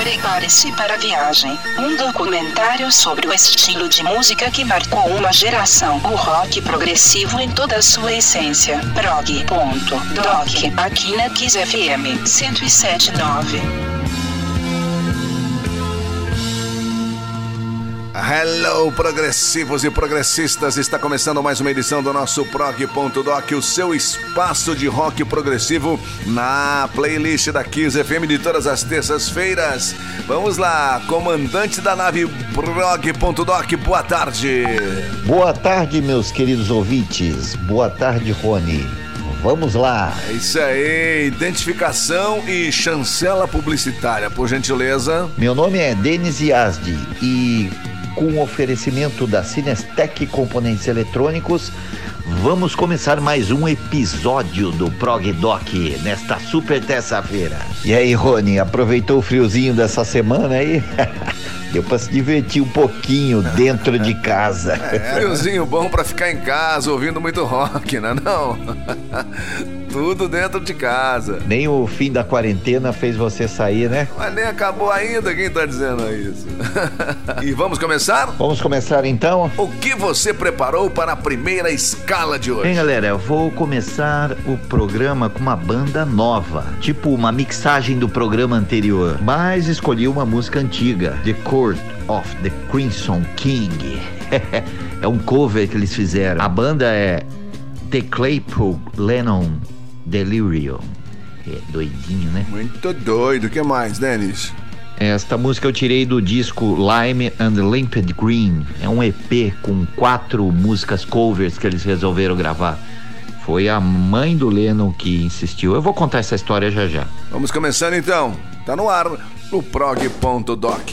Prepare-se para a viagem. Um documentário sobre o estilo de música que marcou uma geração. O rock progressivo em toda a sua essência. Prog.doc. Aqui na Kiss FM 1079. Hello, progressivos e progressistas! Está começando mais uma edição do nosso prog.doc, o seu espaço de rock progressivo na playlist da Kiss FM de todas as terças-feiras. Vamos lá, comandante da nave prog.doc, boa tarde! Boa tarde, meus queridos ouvintes. Boa tarde, Rony. Vamos lá. É isso aí, identificação e chancela publicitária, por gentileza. Meu nome é Denis Yazdi e com o oferecimento da Cinestec Componentes Eletrônicos, vamos começar mais um episódio do Prog Doc nesta super terça-feira. E aí, Rony, aproveitou o friozinho dessa semana aí? Deu pra se divertir um pouquinho dentro de casa. É, friozinho bom pra ficar em casa ouvindo muito rock, não é não? Tudo dentro de casa. Nem o fim da quarentena fez você sair, né? Mas nem acabou ainda, quem tá dizendo isso? e vamos começar? Vamos começar então? O que você preparou para a primeira escala de hoje? Bem, galera, eu vou começar o programa com uma banda nova, tipo uma mixagem do programa anterior, mas escolhi uma música antiga, The Court of the Crimson King. é um cover que eles fizeram. A banda é The Claypool Lennon Delirium. É doidinho, né? Muito doido. O que mais, Denis? Esta música eu tirei do disco Lime and Limpid Green. É um EP com quatro músicas covers que eles resolveram gravar. Foi a mãe do Lennon que insistiu. Eu vou contar essa história já já. Vamos começando então. Tá no ar o prog.doc.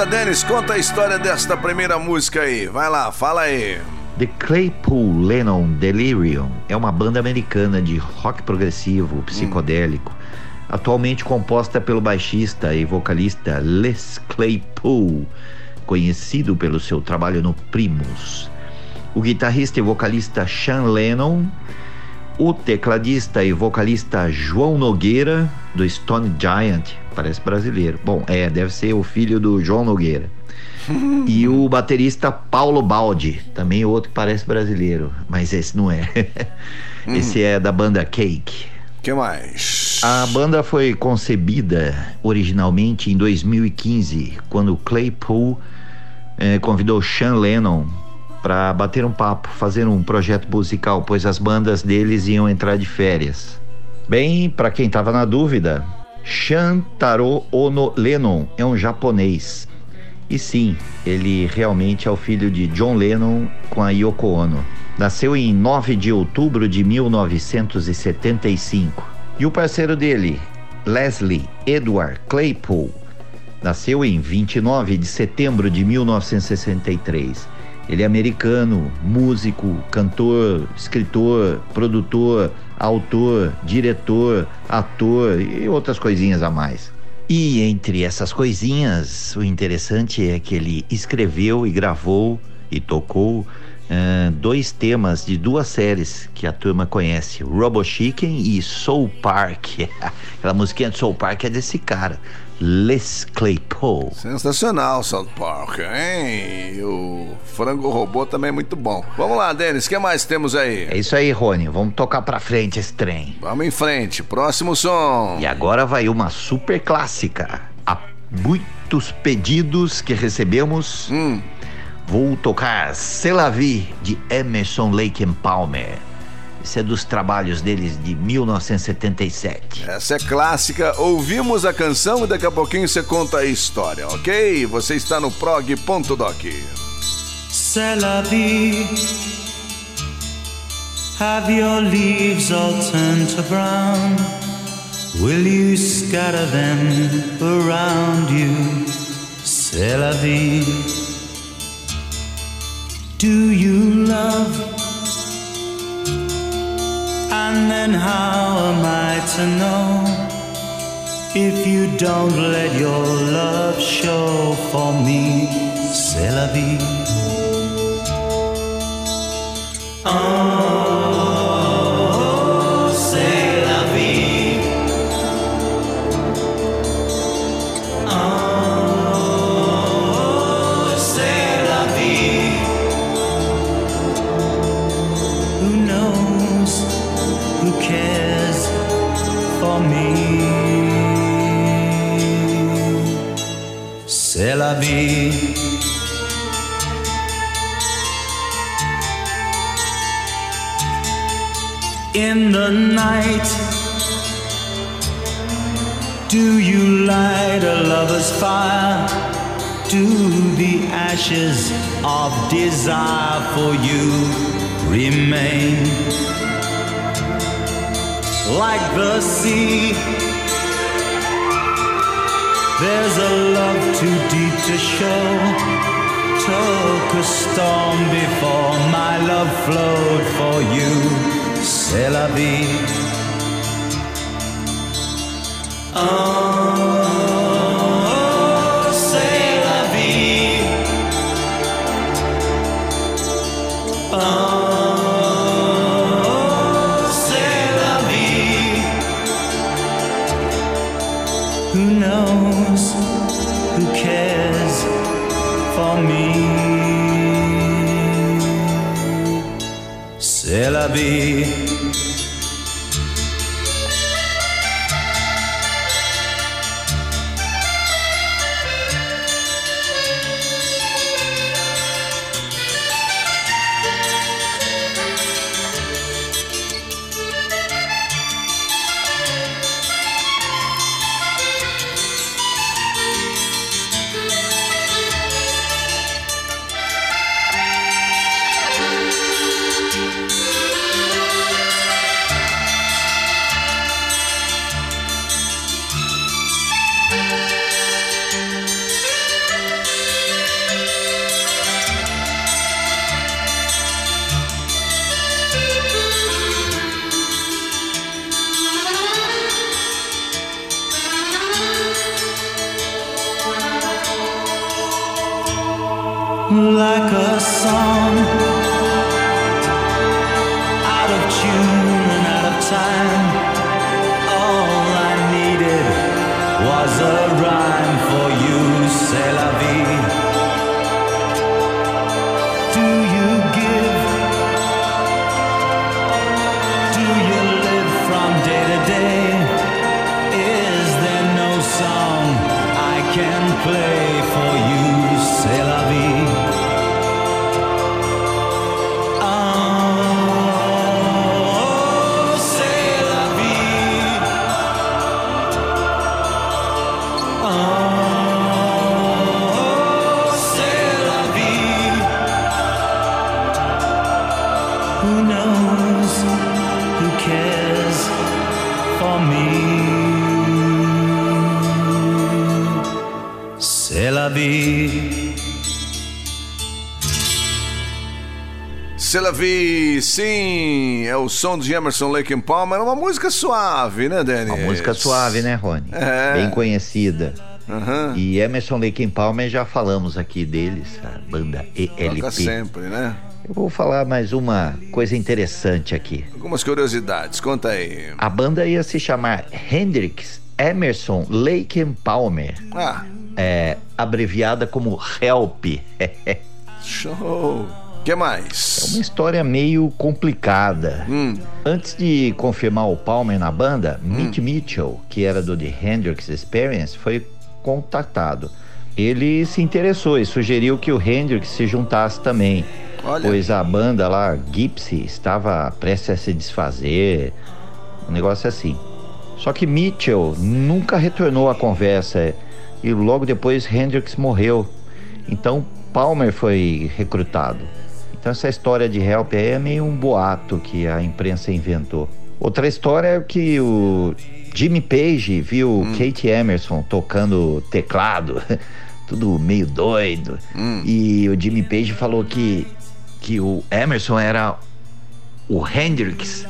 Volta, Denis, conta a história desta primeira música aí. Vai lá, fala aí. The Claypool Lennon Delirium é uma banda americana de rock progressivo, psicodélico, hum. atualmente composta pelo baixista e vocalista Les Claypool, conhecido pelo seu trabalho no Primus. O guitarrista e vocalista Sean Lennon, o tecladista e vocalista João Nogueira, do Stone Giant, parece brasileiro. Bom, é, deve ser o filho do João Nogueira. e o baterista Paulo Baldi, também outro que parece brasileiro, mas esse não é. esse é da banda Cake. que mais? A banda foi concebida originalmente em 2015, quando Claypool eh, convidou Sean Lennon para bater um papo, fazer um projeto musical, pois as bandas deles iam entrar de férias. Bem, para quem estava na dúvida, Shantaro Ono Lennon é um japonês. E sim, ele realmente é o filho de John Lennon com a Yoko Ono. Nasceu em 9 de outubro de 1975. E o parceiro dele, Leslie Edward Claypool, nasceu em 29 de setembro de 1963. Ele é americano, músico, cantor, escritor, produtor, autor, diretor, ator e outras coisinhas a mais. E entre essas coisinhas, o interessante é que ele escreveu e gravou e tocou uh, dois temas de duas séries que a turma conhece: Robo Chicken e Soul Park. Aquela musiquinha de Soul Park é desse cara. Les Claypool. Sensacional, South Park, hein? O Frango Robô também é muito bom. Vamos lá, Denis, o que mais temos aí? É isso aí, Rony. Vamos tocar pra frente esse trem. Vamos em frente. Próximo som. E agora vai uma super clássica. Há muitos pedidos que recebemos. Hum, Vou tocar C'est la vie de Emerson Lake and Palmer. Esse é dos trabalhos deles de 1977. essa é clássica. Ouvimos a canção e daqui a pouquinho você conta a história, ok? Você está no prog.doc. C'est la vie. Have your leaves all turned to brown? Will you scatter them around you? C'est la vie. Do you love? And then how am I to know? If you don't let your love show for me, c'est la vie. Oh, in the night? Do you light a lover's fire? Do the ashes of desire for you remain? Like the sea, there's a love too deep to show took a storm before my love flowed for you. C'est la vie. Oh, was a rhyme for you, c'est Selavi, sim, é o som de Emerson Lake and Palmer, é uma música suave, né, Danny? Uma música suave, né, Rony? É. Bem conhecida. Aham. E Emerson Lake and Palmer já falamos aqui deles, a banda ELP. Toca sempre, né? Eu vou falar mais uma coisa interessante aqui. Algumas curiosidades, conta aí. A banda ia se chamar Hendrix Emerson Lake and Palmer, Ah, é, abreviada como HELP. Show! Que mais? É uma história meio complicada. Hum. Antes de confirmar o Palmer na banda, Mitch Mitchell, que era do The Hendrix Experience, foi contatado. Ele se interessou e sugeriu que o Hendrix se juntasse também, Olha. pois a banda lá, Gypsy, estava prestes a se desfazer, um negócio assim. Só que Mitchell nunca retornou à conversa e logo depois Hendrix morreu. Então Palmer foi recrutado. Então essa história de Help aí é meio um boato que a imprensa inventou. Outra história é que o Jimmy Page viu Kate Emerson tocando teclado, tudo meio doido. E o Jimmy Page falou que, que o Emerson era o Hendrix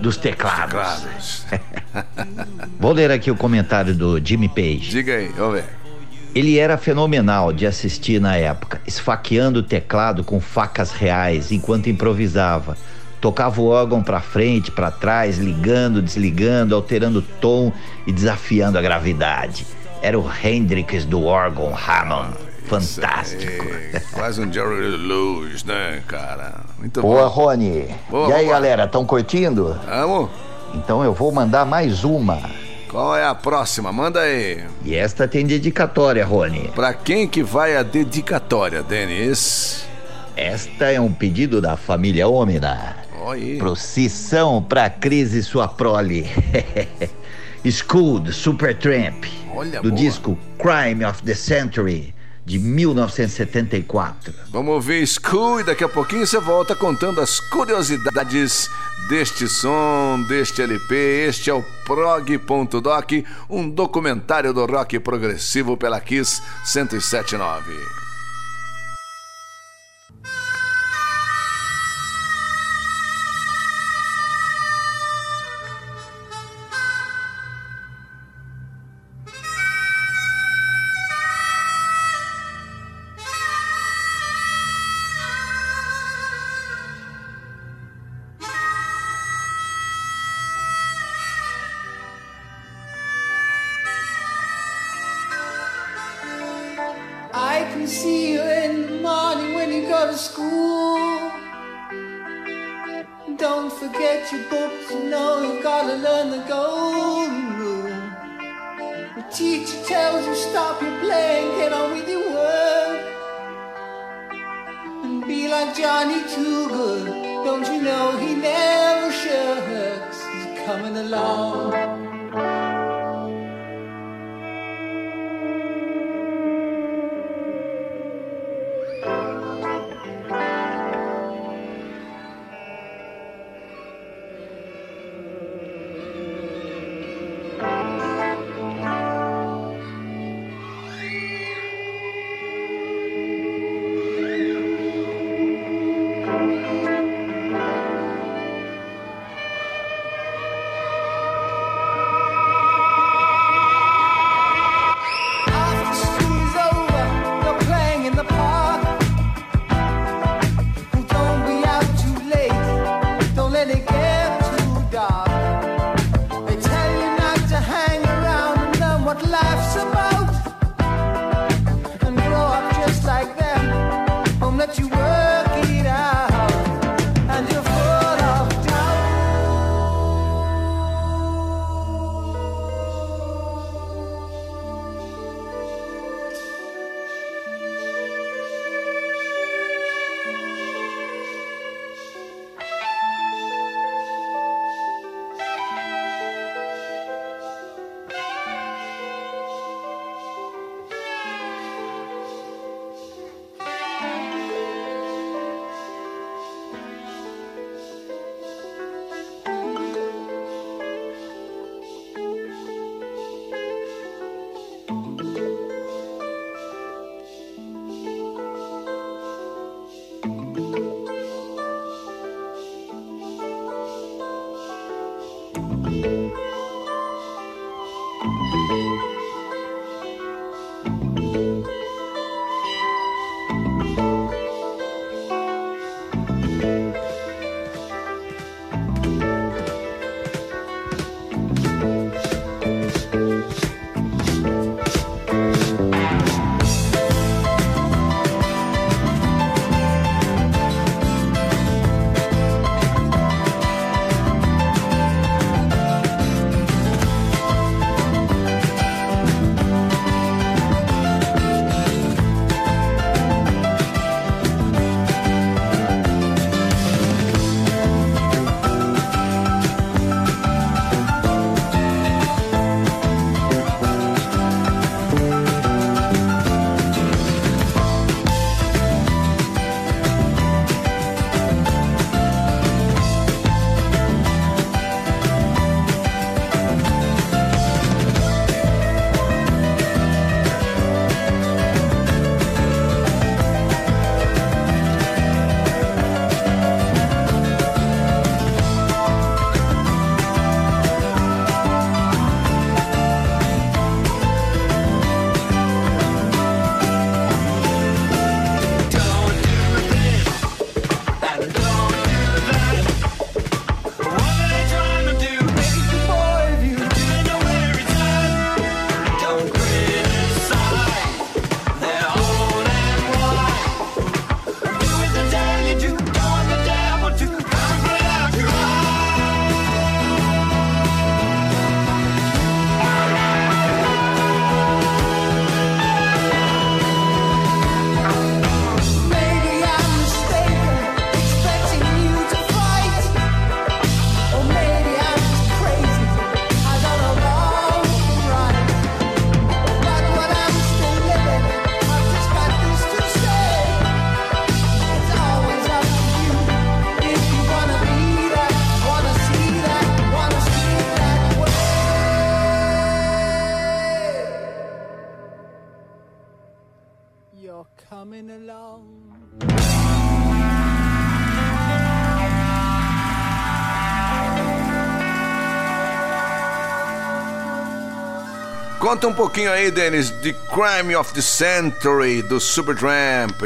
dos teclados. Teclados. Vou ler aqui o comentário do Jimmy Page. Diga aí, vamos ver. Ele era fenomenal de assistir na época, esfaqueando o teclado com facas reais enquanto improvisava. Tocava o órgão para frente, para trás, ligando, desligando, alterando o tom e desafiando a gravidade. Era o Hendrix do órgão Hammond. Fantástico. É, quase um Jerry Lewis, né, cara? Muito Boa, bom. Rony. Boa, e aí, galera, estão curtindo? Vamos? Então eu vou mandar mais uma. Qual é a próxima? Manda aí. E esta tem dedicatória, Rony. Pra quem que vai a dedicatória, Denis? Esta é um pedido da família Ômina. Aí. Procissão pra Cris e sua prole. School Supertramp. Olha, do boa. disco Crime of the Century, de 1974. Vamos ouvir School e daqui a pouquinho você volta contando as curiosidades deste som, deste LP. Este é o prog.doc, um documentário do rock progressivo pela Kiss 1079. Conta um pouquinho aí, Dennis, de Crime of the Century do Supertramp.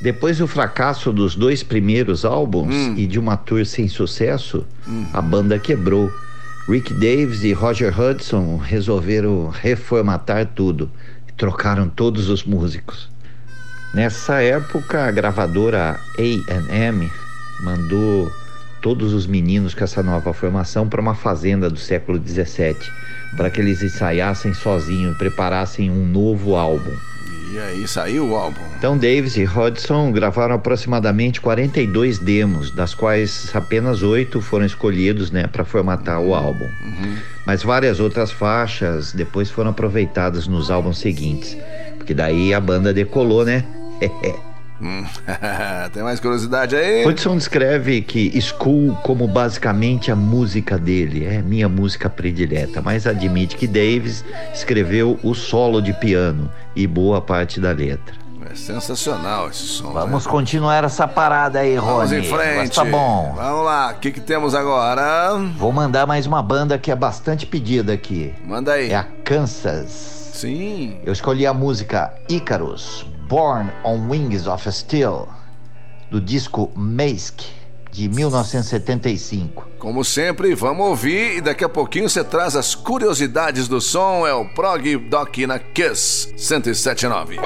Depois do fracasso dos dois primeiros álbuns Hum. e de uma tour sem sucesso, a banda quebrou. Rick Davis e Roger Hudson resolveram reformatar tudo e trocaram todos os músicos. Nessa época, a gravadora A&M mandou todos os meninos com essa nova formação para uma fazenda do século 17, para que eles ensaiassem sozinhos e preparassem um novo álbum. E aí saiu o álbum. Então Davis e Hodgson gravaram aproximadamente 42 demos, das quais apenas oito foram escolhidos, né, para formatar o álbum. Mas várias outras faixas depois foram aproveitadas nos álbuns seguintes, porque daí a banda decolou, né? Hum, Tem mais curiosidade aí? Hodgson descreve que School como basicamente a música dele, é minha música predileta, mas admite que Davis escreveu o solo de piano e boa parte da letra. É sensacional esse som. Vamos né? continuar essa parada aí, Rony. Vamos em frente. Mas Tá bom. Vamos lá, o que, que temos agora? Vou mandar mais uma banda que é bastante pedida aqui. Manda aí. É a Kansas. Sim. Eu escolhi a música Icarus, Born on Wings of Steel, do disco Mask, de 1975. Como sempre, vamos ouvir e daqui a pouquinho você traz as curiosidades do som. É o Prog Doc na Kiss 1079.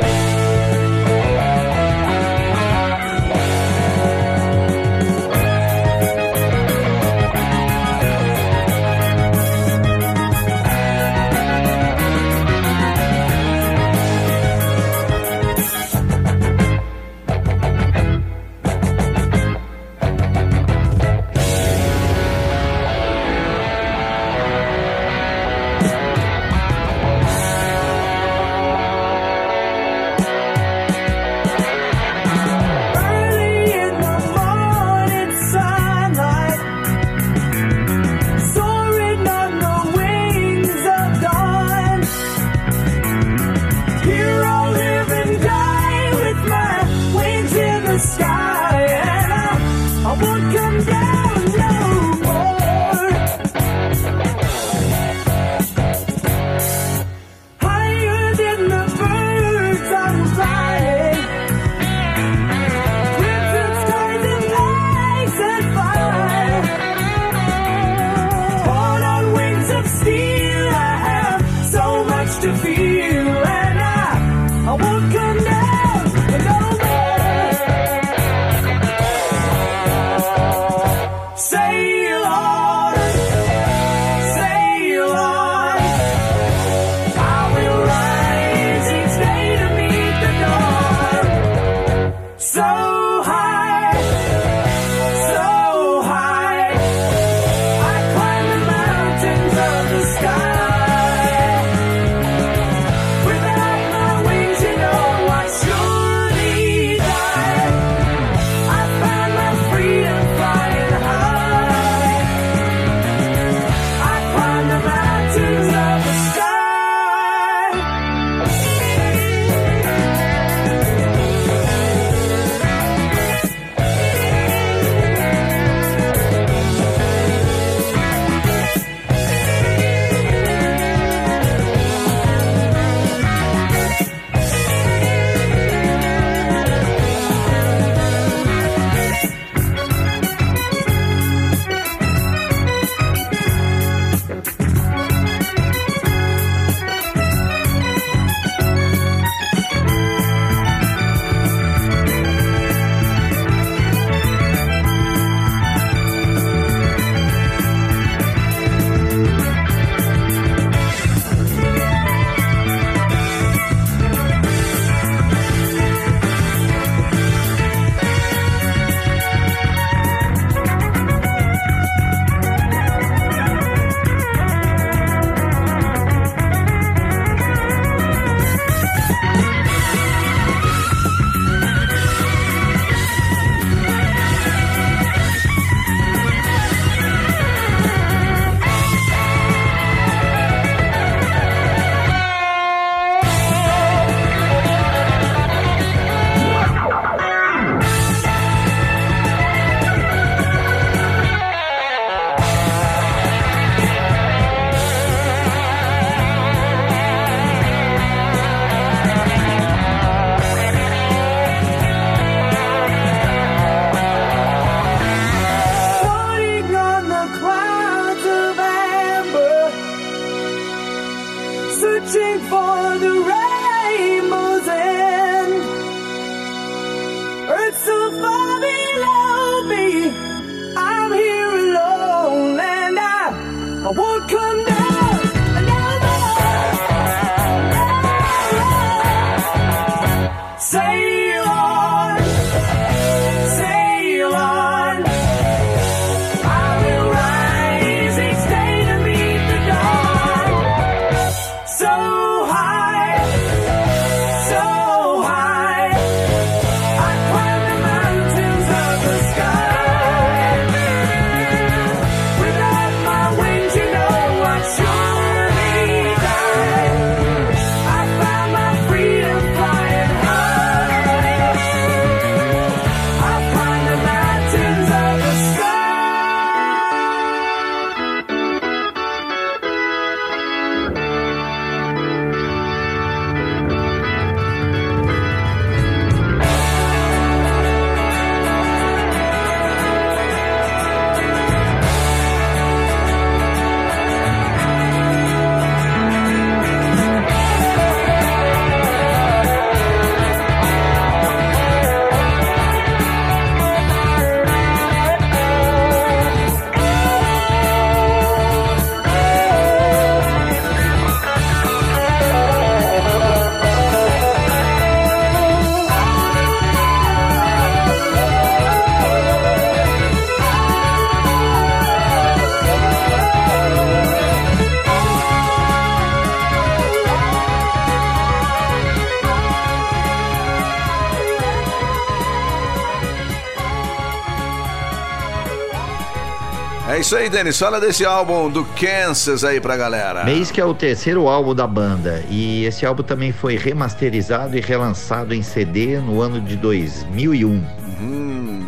Denis. Fala desse álbum do Kansas aí pra galera. Mês que é o terceiro álbum da banda e esse álbum também foi remasterizado e relançado em CD no ano de 2001. Hum.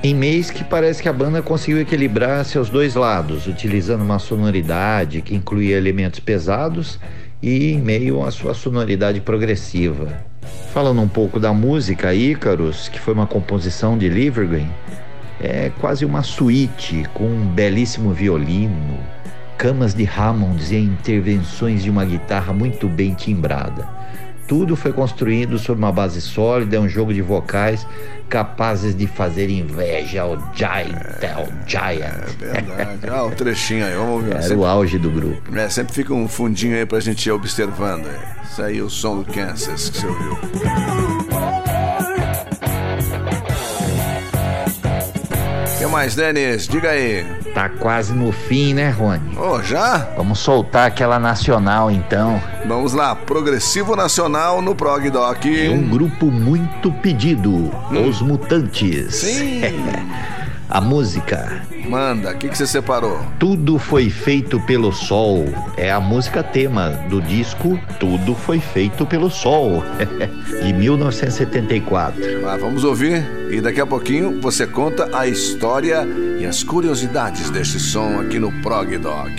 Em mês que parece que a banda conseguiu equilibrar seus dois lados, utilizando uma sonoridade que incluía elementos pesados e em meio à sua sonoridade progressiva. Falando um pouco da música, Ícaros, que foi uma composição de Livergreen, é quase uma suíte com um belíssimo violino, camas de Hammonds e intervenções de uma guitarra muito bem timbrada. Tudo foi construído sobre uma base sólida, é um jogo de vocais capazes de fazer inveja ao Giant. É, ao Giant. É verdade. Ah, o trechinho aí, vamos ver. Era sempre, o auge do grupo. É, sempre fica um fundinho aí pra gente ir observando. Isso aí, o som do Kansas que você ouviu. Que mais, Denis? Diga aí. Tá quase no fim, né, Rony? Oh, já? Vamos soltar aquela nacional, então. Vamos lá, Progressivo Nacional no Prog Doc. Um grupo muito pedido, hum. Os Mutantes. Sim. a música. Manda, o que, que você separou? Tudo foi feito pelo sol. É a música tema do disco Tudo foi feito pelo sol, de 1974. Ah, vamos ouvir e daqui a pouquinho você conta a história e as curiosidades deste som aqui no Prog Doc.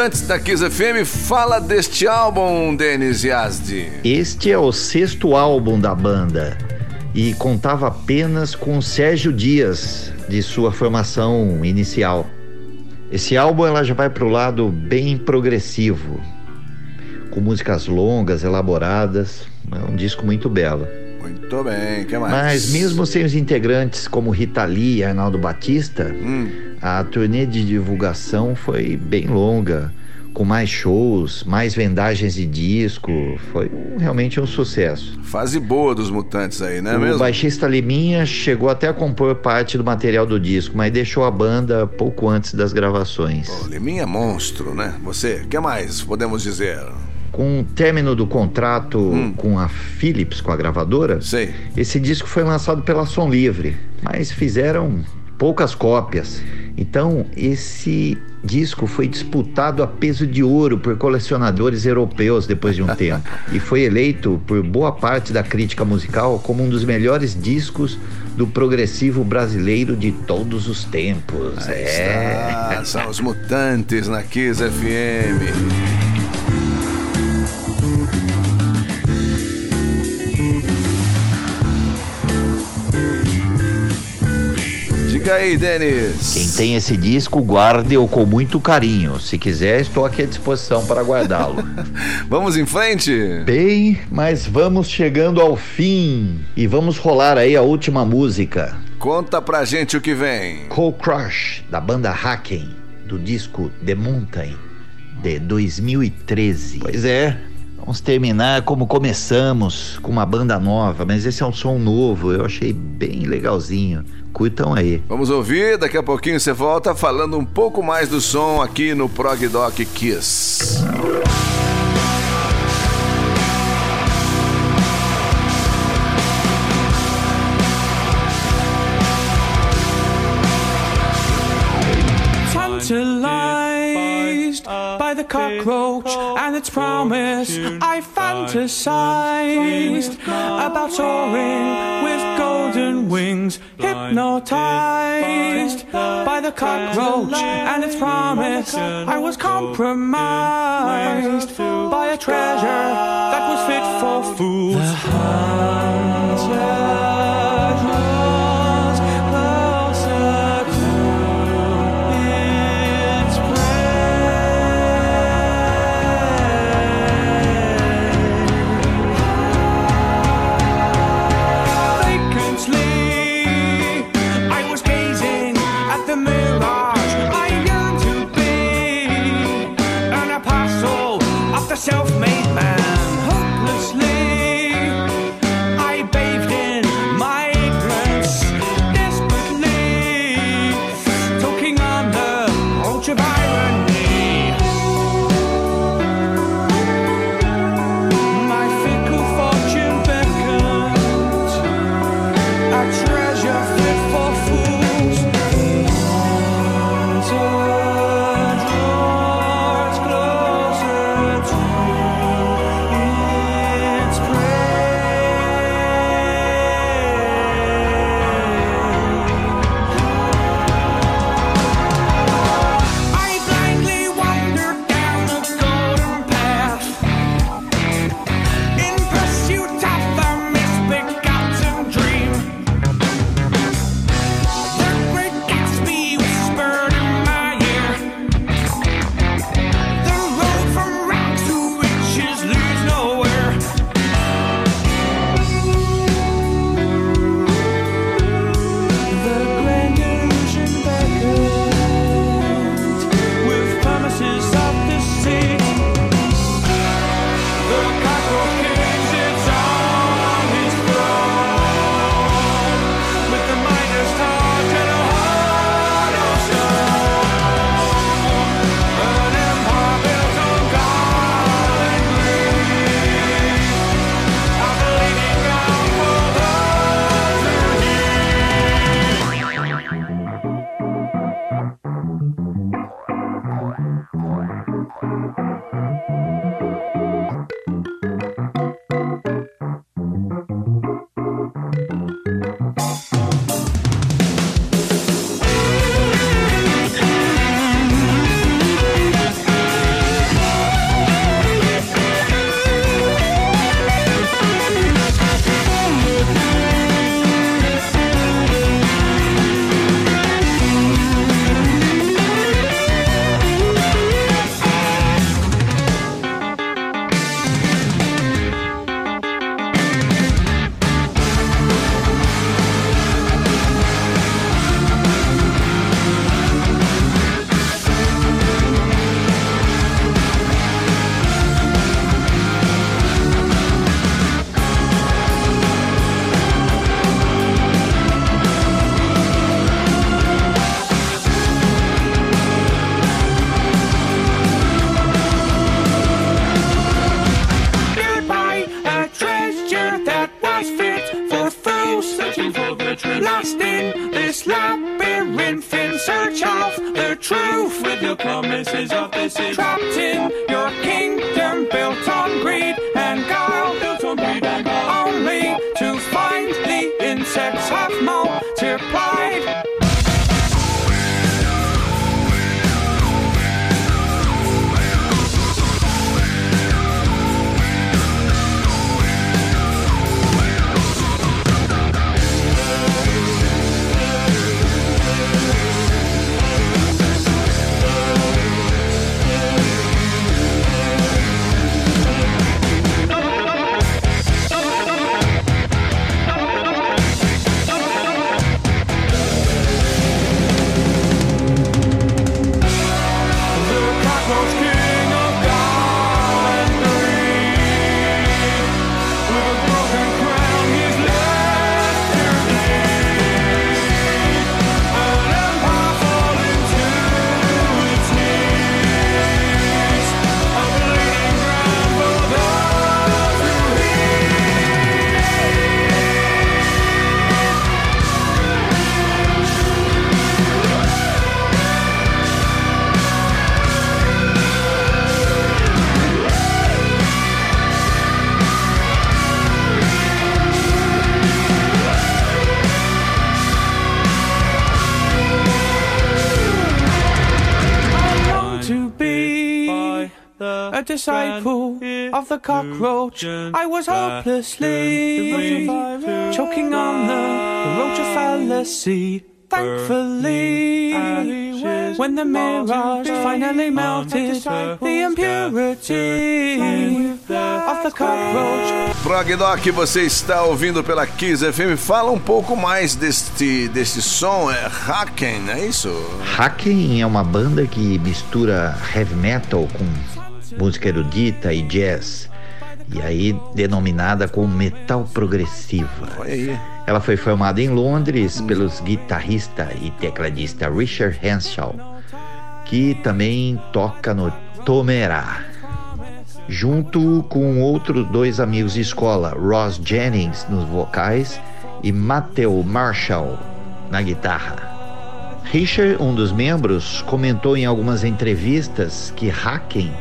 Mutantes da Kiss FM. Fala deste álbum, Denis Yazdi. Este é o sexto álbum da banda e contava apenas com Sérgio Dias de sua formação inicial. Esse álbum ela já vai para o lado bem progressivo, com músicas longas, elaboradas. É um disco muito belo. Muito bem, que mais? Mas mesmo sem os integrantes como Rita Lee e Arnaldo Batista, Hum, a turnê de divulgação foi bem longa, com mais shows, mais vendagens de disco. Foi um- realmente um sucesso. fase boa dos Mutantes aí, não é o mesmo? baixista Liminha chegou até a compor parte do material do disco, mas deixou a banda pouco antes das gravações. O Liminha é monstro, né? Você, que mais podemos dizer? Com o término do contrato Hum. com a Philips, com a gravadora, Sei. esse disco foi lançado pela Som Livre, mas fizeram poucas cópias. Então, esse disco foi disputado a peso de ouro por colecionadores europeus depois de um tempo e foi eleito por boa parte da crítica musical como um dos melhores discos do progressivo brasileiro de todos os tempos. Aí é. está, são os Mutantes na Kiss FM. Diga aí, Denis. Quem tem esse disco, guarde-o com muito carinho. Se quiser, estou aqui à disposição para guardá-lo. Vamos em frente? Bem, mas vamos chegando ao fim e vamos rolar aí a última música. Conta pra gente o que vem. Cold Crush, da banda Haken, do disco The Mountain, de 2013. Pois é, vamos terminar como começamos, com uma banda nova, mas esse é um som novo, eu achei bem legalzinho. Curtam aí. Vamos ouvir, daqui a pouquinho você volta falando um pouco mais do som aqui no Prog Doc Kiss. Cockroach and its promise, I fantasized about soaring with golden wings. Hypnotized by the cockroach and its promise, I was compromised by a treasure that was fit for fools. Approach of the cockroach. I was hopelessly choking on the roach of fallacy. Thankfully, when the mirage finally melted, the impurity of the cockroach Prog Doc, você está ouvindo pela Kiss FM. Fala um pouco mais deste, deste som. É Haken, é isso? Haken é uma banda que mistura heavy metal com música erudita e jazz. E aí denominada como metal progressiva. Olha aí. Ela foi formada em Londres pelos guitarrista e tecladista Richard Henshaw, que também toca no Tomerá. Junto com outros dois amigos de escola, Ross Jennings nos vocais e Matthew Marshall na guitarra. Richard, um dos membros, comentou em algumas entrevistas que Haken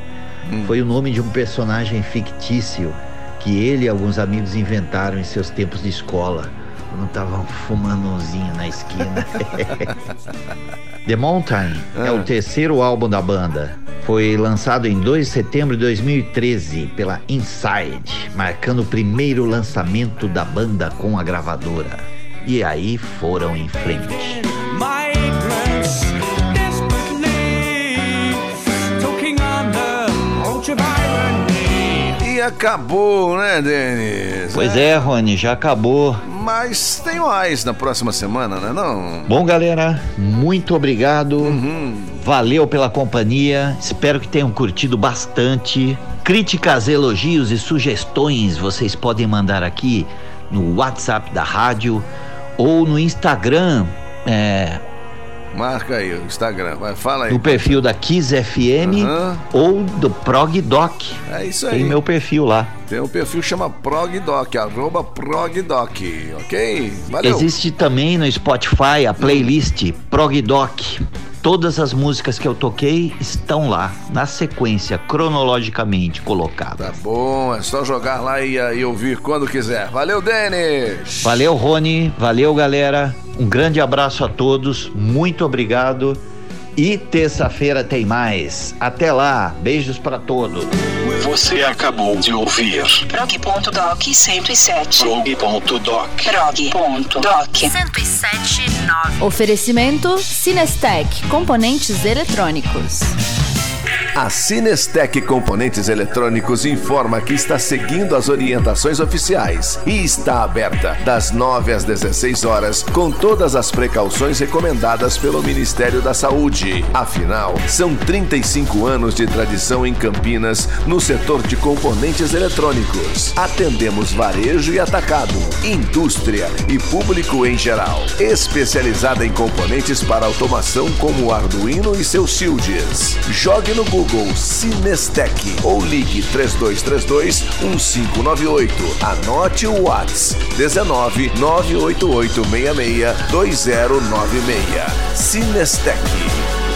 foi o nome de um personagem fictício que ele e alguns amigos inventaram em seus tempos de escola, quando estavam fumando umzinho na esquina. The Mountain é o terceiro álbum da banda. Foi lançado em 2 de setembro de 2013 pela Inside, marcando o primeiro lançamento da banda com a gravadora. E aí foram em frente. Acabou, né, Denis? Pois é, Rony, já acabou. Mas tem mais na próxima semana, né? Não? Bom, galera, muito obrigado. Valeu pela companhia. Espero que tenham curtido bastante. Críticas, elogios e sugestões vocês podem mandar aqui no WhatsApp da rádio ou no Instagram, é, Marca aí o Instagram. Vai, fala aí. no perfil da Kiss FM Aham. ou do Prog Doc. É isso aí. Tem meu perfil lá. Tem um perfil que chama ProgDoc, arroba ProgDoc, ok? Valeu. Existe também no Spotify a playlist Prog Doc. Todas as músicas que eu toquei estão lá, na sequência, cronologicamente Tá colocadas. bom, é só jogar lá e, e ouvir quando quiser. Valeu, Denis! Valeu, Rony. Valeu, galera. Um grande abraço a todos. Muito obrigado. E terça-feira tem mais. Até lá. Beijos para todos. Você acabou de ouvir Prog.doc 107. Prog.doc. Prog.doc 1079. Oferecimento Cinestec, componentes eletrônicos. A Cinestec Componentes Eletrônicos informa que está seguindo as orientações oficiais e está aberta das 9 às 16 horas com todas as precauções recomendadas pelo Ministério da Saúde. Afinal, são 35 anos de tradição em Campinas no setor de componentes eletrônicos. Atendemos varejo e atacado, indústria e público em geral. Especializada em componentes para automação como o Arduino e seus shields. Jogue no Google Cinestec ou ligue 3232 1598. Anote o Whats 19 988 66 2096. Cinestec.